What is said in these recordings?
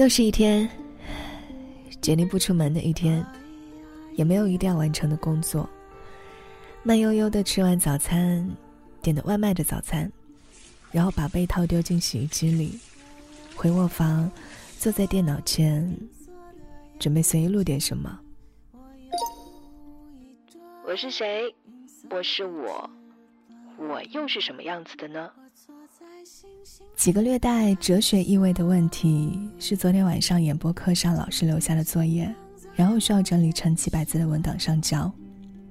又是一天，决定不出门的一天，也没有一定要完成的工作。慢悠悠的吃完早餐，点的外卖的早餐，然后把被套丢进洗衣机里，回卧房，坐在电脑前，准备随意录点什么。我是谁？我是我，我又是什么样子的呢？几个略带哲学意味的问题，是昨天晚上演播课上老师留下的作业，然后需要整理成几百字的文档上交。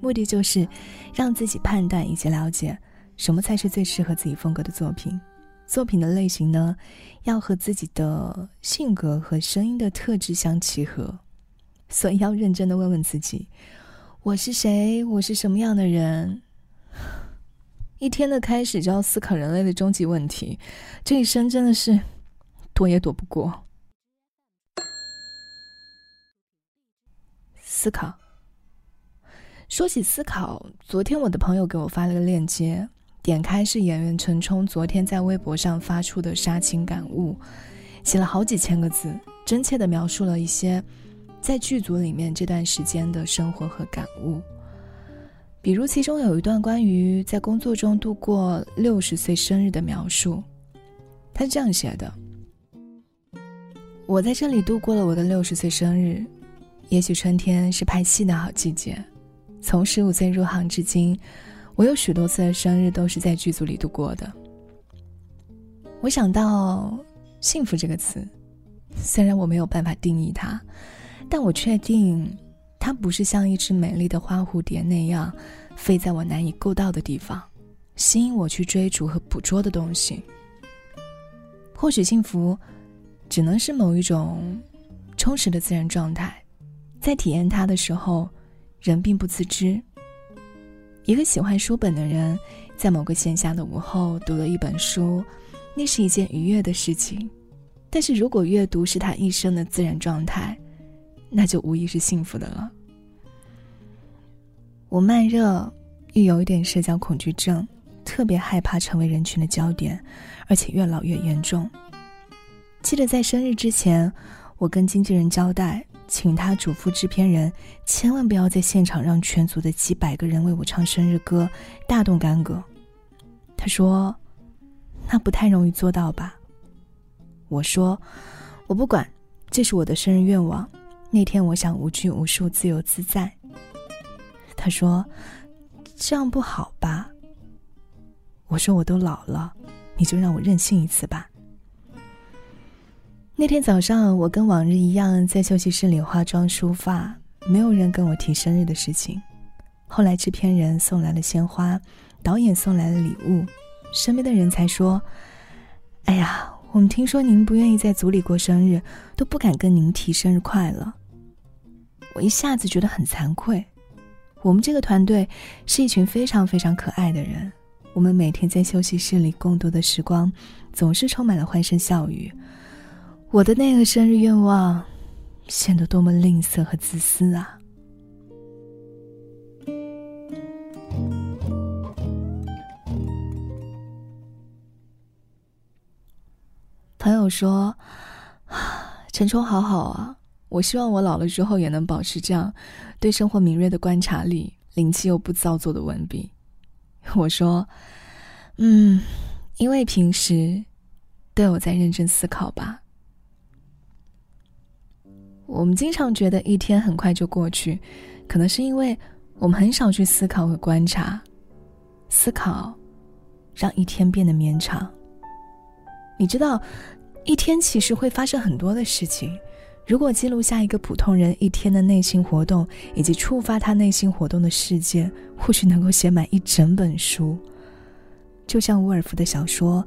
目的就是让自己判断以及了解什么才是最适合自己风格的作品。作品的类型呢，要和自己的性格和声音的特质相契合。所以要认真的问问自己：我是谁？我是什么样的人？一天的开始就要思考人类的终极问题，这一生真的是躲也躲不过。思考。说起思考，昨天我的朋友给我发了个链接，点开是演员陈冲昨天在微博上发出的杀青感悟，写了好几千个字，真切的描述了一些在剧组里面这段时间的生活和感悟。比如，其中有一段关于在工作中度过六十岁生日的描述，他是这样写的：“我在这里度过了我的六十岁生日，也许春天是拍戏的好季节。从十五岁入行至今，我有许多次的生日都是在剧组里度过的。我想到‘幸福’这个词，虽然我没有办法定义它，但我确定。”它不是像一只美丽的花蝴蝶那样，飞在我难以够到的地方，吸引我去追逐和捕捉的东西。或许幸福，只能是某一种充实的自然状态，在体验它的时候，人并不自知。一个喜欢书本的人，在某个闲暇的午后读了一本书，那是一件愉悦的事情。但是如果阅读是他一生的自然状态，那就无疑是幸福的了。我慢热，又有一点社交恐惧症，特别害怕成为人群的焦点，而且越老越严重。记得在生日之前，我跟经纪人交代，请他嘱咐制片人，千万不要在现场让全组的几百个人为我唱生日歌，大动干戈。他说：“那不太容易做到吧？”我说：“我不管，这是我的生日愿望。”那天我想无拘无束、自由自在。他说：“这样不好吧？”我说：“我都老了，你就让我任性一次吧。”那天早上，我跟往日一样在休息室里化妆梳发，没有人跟我提生日的事情。后来制片人送来了鲜花，导演送来了礼物，身边的人才说：“哎呀，我们听说您不愿意在组里过生日，都不敢跟您提生日快乐。”我一下子觉得很惭愧。我们这个团队是一群非常非常可爱的人，我们每天在休息室里共度的时光，总是充满了欢声笑语。我的那个生日愿望，显得多么吝啬和自私啊！朋友说：“ 陈冲好好啊。”我希望我老了之后也能保持这样对生活敏锐的观察力、灵气又不造作的文笔。我说：“嗯，因为平时都有在认真思考吧。我们经常觉得一天很快就过去，可能是因为我们很少去思考和观察。思考让一天变得绵长。你知道，一天其实会发生很多的事情。”如果记录下一个普通人一天的内心活动，以及触发他内心活动的事件，或许能够写满一整本书。就像沃尔夫的小说《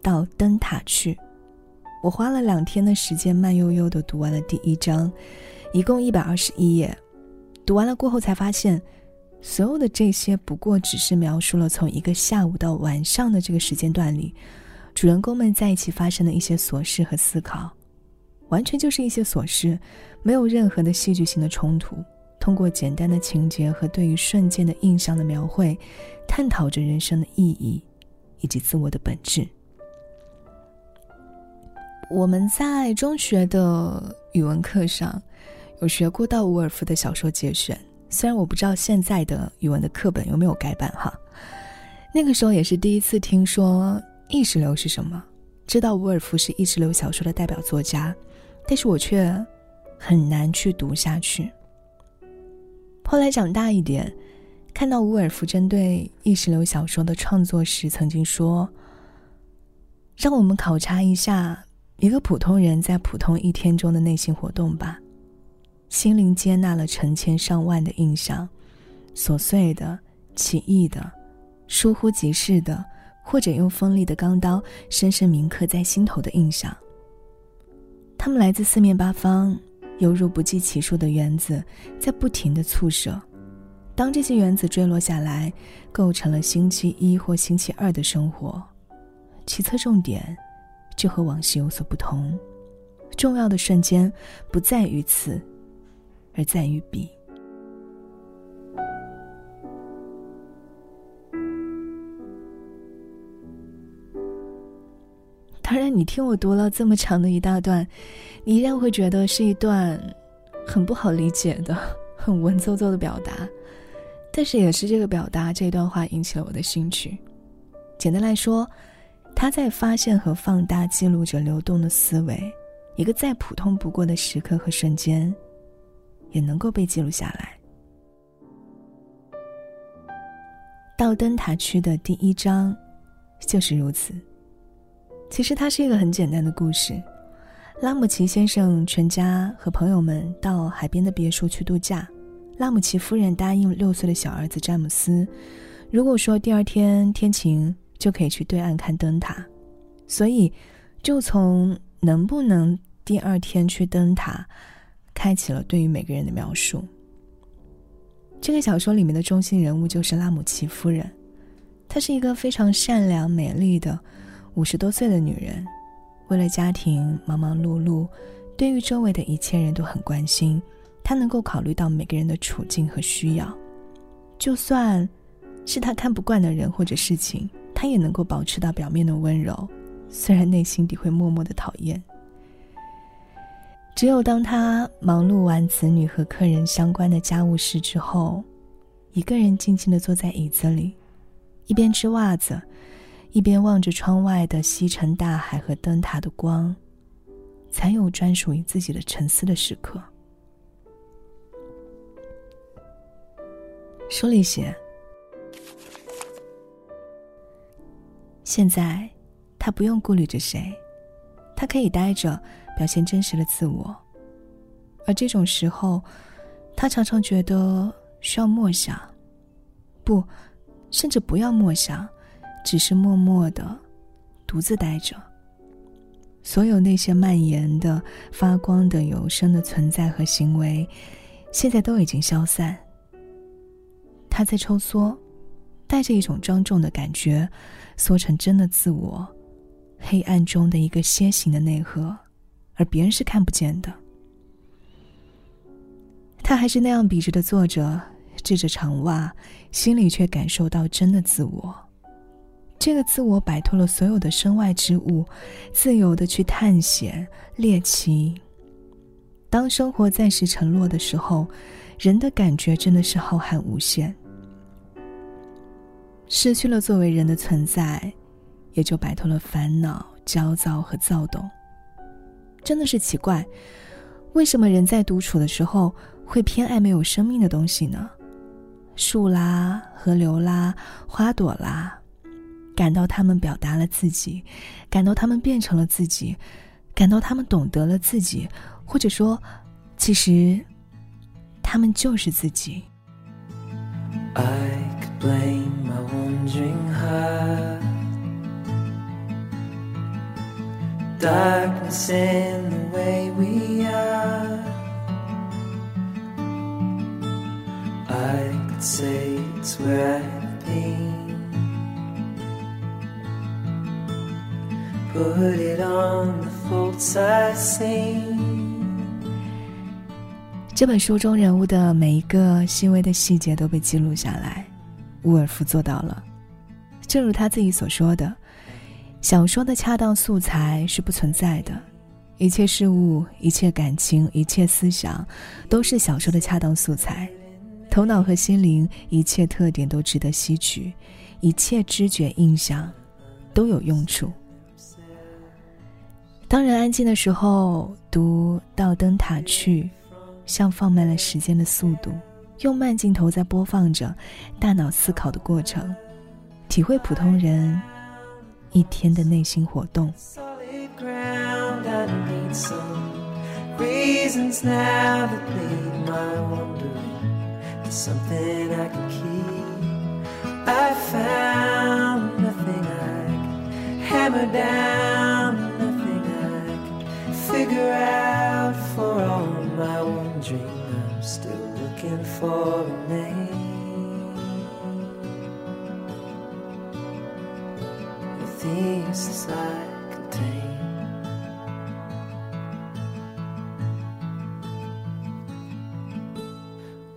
到灯塔去》，我花了两天的时间，慢悠悠的读完了第一章，一共一百二十一页。读完了过后，才发现，所有的这些不过只是描述了从一个下午到晚上的这个时间段里，主人公们在一起发生的一些琐事和思考。完全就是一些琐事，没有任何的戏剧性的冲突。通过简单的情节和对于瞬间的印象的描绘，探讨着人生的意义，以及自我的本质。我们在中学的语文课上有学过到伍尔夫的小说节选，虽然我不知道现在的语文的课本有没有改版哈。那个时候也是第一次听说意识流是什么，知道伍尔夫是意识流小说的代表作家，但是我却很难去读下去。后来长大一点，看到伍尔夫针对意识流小说的创作时，曾经说：“让我们考察一下一个普通人在普通一天中的内心活动吧。心灵接纳了成千上万的印象，琐碎的、奇异的。”疏忽即逝的，或者用锋利的钢刀深深铭刻在心头的印象。他们来自四面八方，犹如不计其数的原子，在不停的促射。当这些原子坠落下来，构成了星期一或星期二的生活，其侧重点就和往昔有所不同。重要的瞬间不在于此，而在于彼。然，你听我读了这么长的一大段，你依然会觉得是一段很不好理解的、很文绉绉的表达。但是，也是这个表达这段话引起了我的兴趣。简单来说，他在发现和放大、记录着流动的思维，一个再普通不过的时刻和瞬间，也能够被记录下来。到灯塔区的第一章，就是如此。其实它是一个很简单的故事。拉姆齐先生全家和朋友们到海边的别墅去度假。拉姆齐夫人答应六岁的小儿子詹姆斯，如果说第二天天晴，就可以去对岸看灯塔。所以，就从能不能第二天去灯塔，开启了对于每个人的描述。这个小说里面的中心人物就是拉姆齐夫人，她是一个非常善良美丽的。五十多岁的女人，为了家庭忙忙碌碌，对于周围的一切人都很关心。她能够考虑到每个人的处境和需要，就算是她看不惯的人或者事情，她也能够保持到表面的温柔，虽然内心底会默默的讨厌。只有当她忙碌完子女和客人相关的家务事之后，一个人静静的坐在椅子里，一边织袜子。一边望着窗外的西沉大海和灯塔的光，才有专属于自己的沉思的时刻。书里写：现在，他不用顾虑着谁，他可以待着，表现真实的自我。而这种时候，他常常觉得需要默想，不，甚至不要默想。只是默默的，独自待着。所有那些蔓延的、发光的、有声的存在和行为，现在都已经消散。他在抽缩，带着一种庄重的感觉，缩成真的自我，黑暗中的一个楔形的内核，而别人是看不见的。他还是那样笔直的坐着，织着长袜，心里却感受到真的自我。这个自我摆脱了所有的身外之物，自由的去探险猎奇。当生活暂时沉落的时候，人的感觉真的是浩瀚无限。失去了作为人的存在，也就摆脱了烦恼、焦躁和躁动。真的是奇怪，为什么人在独处的时候会偏爱没有生命的东西呢？树啦，河流啦，花朵啦。感到他们表达了自己，感到他们变成了自己，感到他们懂得了自己，或者说，其实，他们就是自己。Put it on the I sing。这本书中人物的每一个细微的细节都被记录下来，伍尔夫做到了。正如他自己所说的，小说的恰当素材是不存在的，一切事物、一切感情、一切思想，都是小说的恰当素材。头脑和心灵一切特点都值得吸取，一切知觉印象都有用处。当人安静的时候，读《到灯塔去》，像放慢了时间的速度，用慢镜头在播放着大脑思考的过程，体会普通人一天的内心活动。Hammer down. Figure out. For all my wondering, I'm still looking for a name. The things I contain.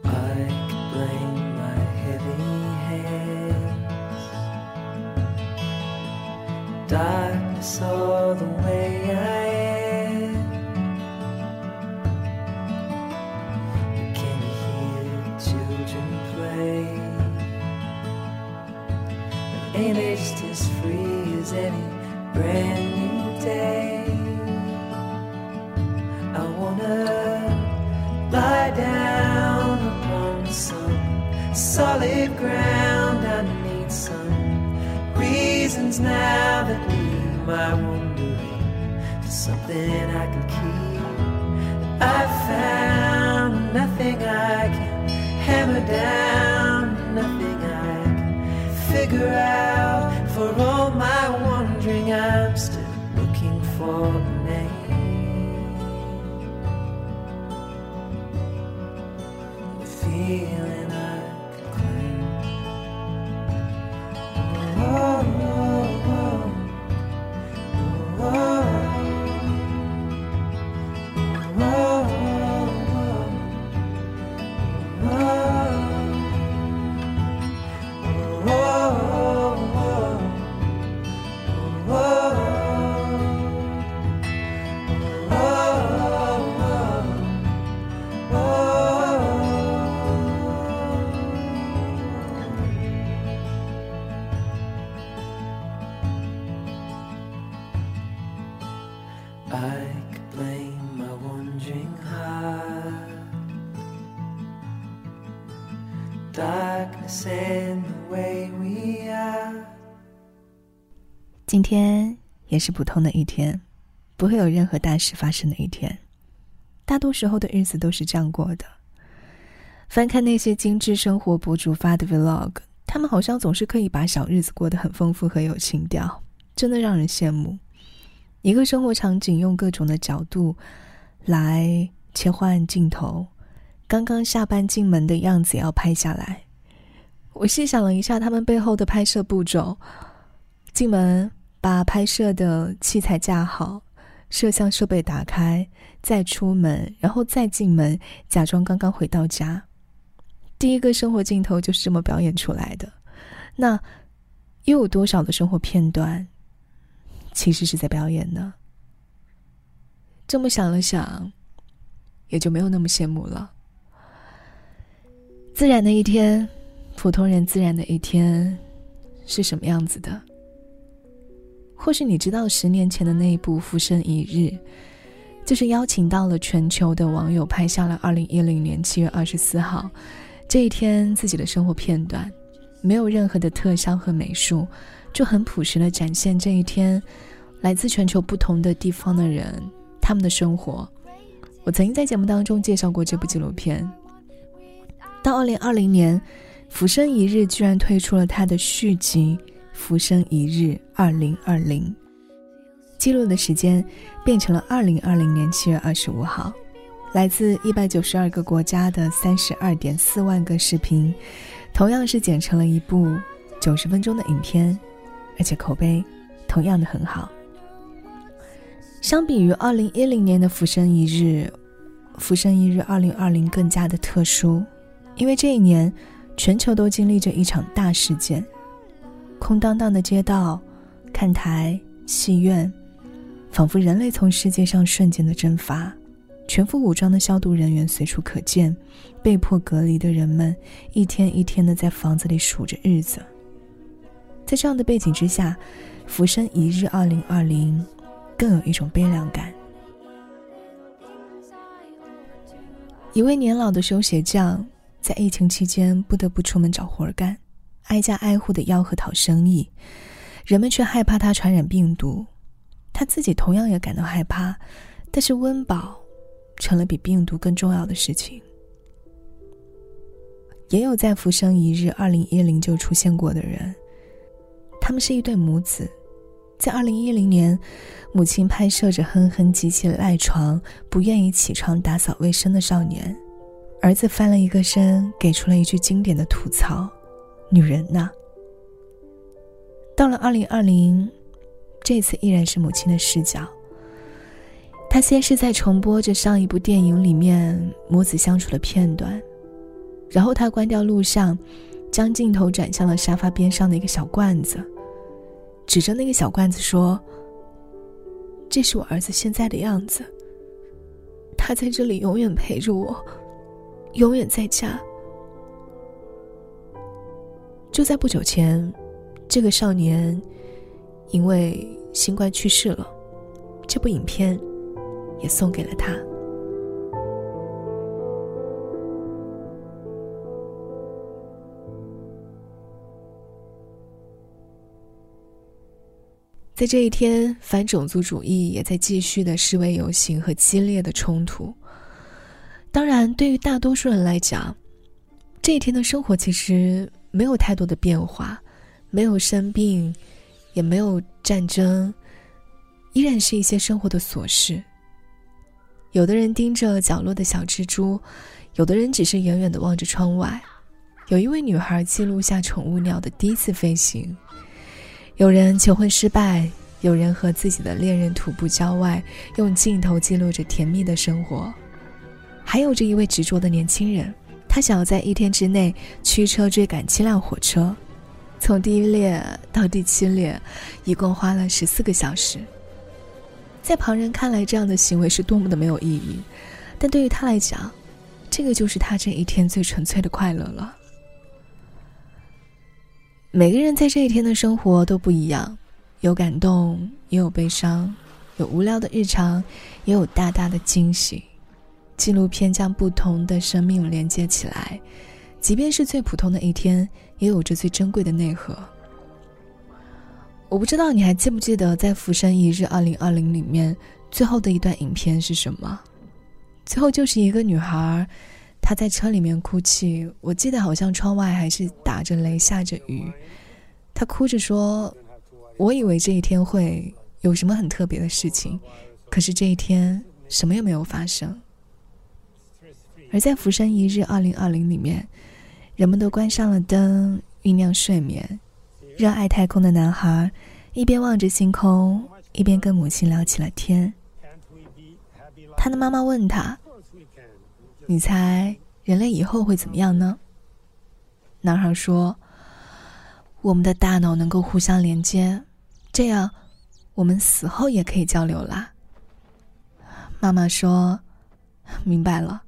I could blame my heavy hands. Darkness all the way I An ain't they just as free as any brand new day? I wanna lie down upon some solid ground. I need some reasons now that leave my wandering to something I can keep. I found nothing I can hammer down, figure out. I blame my wandering heart. Darkness and the way we are. 今天也是普通的一天，不会有任何大事发生的一天。大多时候的日子都是这样过的。翻看那些精致生活博主发的 vlog，他们好像总是可以把小日子过得很丰富和有情调，真的让人羡慕。一个生活场景，用各种的角度来切换镜头。刚刚下班进门的样子要拍下来。我细想了一下他们背后的拍摄步骤：进门把拍摄的器材架好，摄像设备打开，再出门，然后再进门，假装刚刚回到家。第一个生活镜头就是这么表演出来的。那又有多少的生活片段？其实是在表演呢。这么想了想，也就没有那么羡慕了。自然的一天，普通人自然的一天，是什么样子的？或许你知道，十年前的那一部《浮生一日》，就是邀请到了全球的网友拍下了二零一零年七月二十四号这一天自己的生活片段，没有任何的特效和美术。就很朴实的展现这一天，来自全球不同的地方的人他们的生活。我曾经在节目当中介绍过这部纪录片。到二零二零年，《浮生一日》居然推出了它的续集《浮生一日二零二零》，记录的时间变成了二零二零年七月二十五号。来自一百九十二个国家的三十二点四万个视频，同样是剪成了一部九十分钟的影片。而且口碑同样的很好。相比于二零一零年的《浮生一日》，《浮生一日》二零二零更加的特殊，因为这一年全球都经历着一场大事件：空荡荡的街道、看台、戏院，仿佛人类从世界上瞬间的蒸发，全副武装的消毒人员随处可见，被迫隔离的人们一天一天的在房子里数着日子。在这样的背景之下，《浮生一日二零二零》更有一种悲凉感。一位年老的修鞋匠在疫情期间不得不出门找活干，挨家挨户的吆喝讨生意，人们却害怕他传染病毒。他自己同样也感到害怕，但是温饱成了比病毒更重要的事情。也有在《浮生一日》二零一零就出现过的人，他们是一对母子，在二零一零年，母亲拍摄着哼哼唧唧赖床、不愿意起床打扫卫生的少年，儿子翻了一个身，给出了一句经典的吐槽：“女人呐。”到了二零二零。这次依然是母亲的视角。他先是在重播着上一部电影里面母子相处的片段，然后他关掉录像，将镜头转向了沙发边上的一个小罐子，指着那个小罐子说：“这是我儿子现在的样子。他在这里永远陪着我，永远在家。”就在不久前，这个少年。因为新冠去世了，这部影片也送给了他。在这一天，反种族主义也在继续的示威游行和激烈的冲突。当然，对于大多数人来讲，这一天的生活其实没有太多的变化，没有生病。也没有战争，依然是一些生活的琐事。有的人盯着角落的小蜘蛛，有的人只是远远的望着窗外。有一位女孩记录下宠物鸟的第一次飞行。有人求婚失败，有人和自己的恋人徒步郊外，用镜头记录着甜蜜的生活。还有着一位执着的年轻人，他想要在一天之内驱车追赶七辆火车。从第一列到第七列，一共花了十四个小时。在旁人看来，这样的行为是多么的没有意义，但对于他来讲，这个就是他这一天最纯粹的快乐了。每个人在这一天的生活都不一样，有感动，也有悲伤，有无聊的日常，也有大大的惊喜。纪录片将不同的生命连接起来。即便是最普通的一天，也有着最珍贵的内核。我不知道你还记不记得，在《浮生一日二零二零》里面最后的一段影片是什么？最后就是一个女孩，他在车里面哭泣。我记得好像窗外还是打着雷，下着雨。他哭着说：“我以为这一天会有什么很特别的事情，可是这一天什么也没有发生。”而在《浮生一日二零二零》里面。人们都关上了灯，酝酿睡眠。热爱太空的男孩一边望着星空，一边跟母亲聊起了天。他的妈妈问他：“你猜人类以后会怎么样呢？”男孩说：“我们的大脑能够互相连接，这样我们死后也可以交流啦。”妈妈说：“明白了，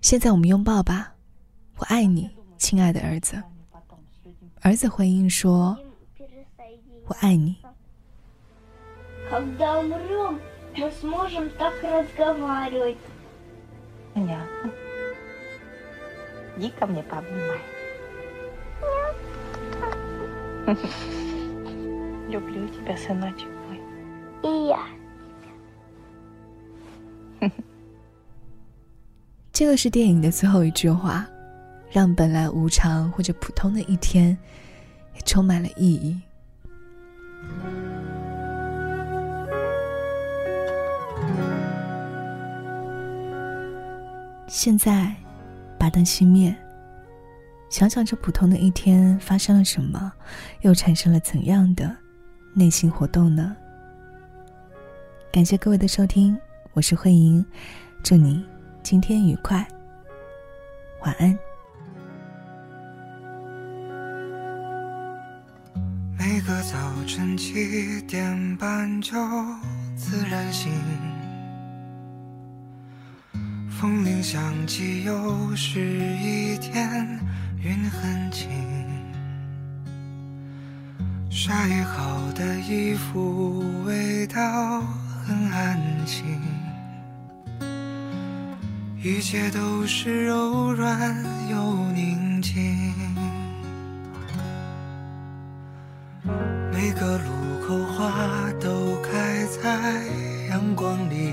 现在我们拥抱吧，我爱你。”亲爱的儿子，儿子回应说：“我爱你。” 这个是电影的最后一句话。让本来无常或者普通的一天，也充满了意义。现在，把灯熄灭，想想这普通的一天发生了什么，又产生了怎样的内心活动呢？感谢各位的收听，我是慧莹，祝你今天愉快，晚安。每个早晨七点半就自然醒。风铃响起，又是一天，云很轻。晒好的衣服，味道很安静。一切都是柔软又宁静。每个路口花都开在阳光里。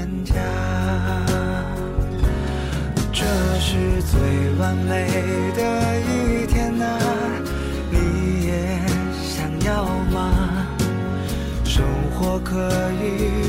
完美的一天呐、你也想要吗？生活可以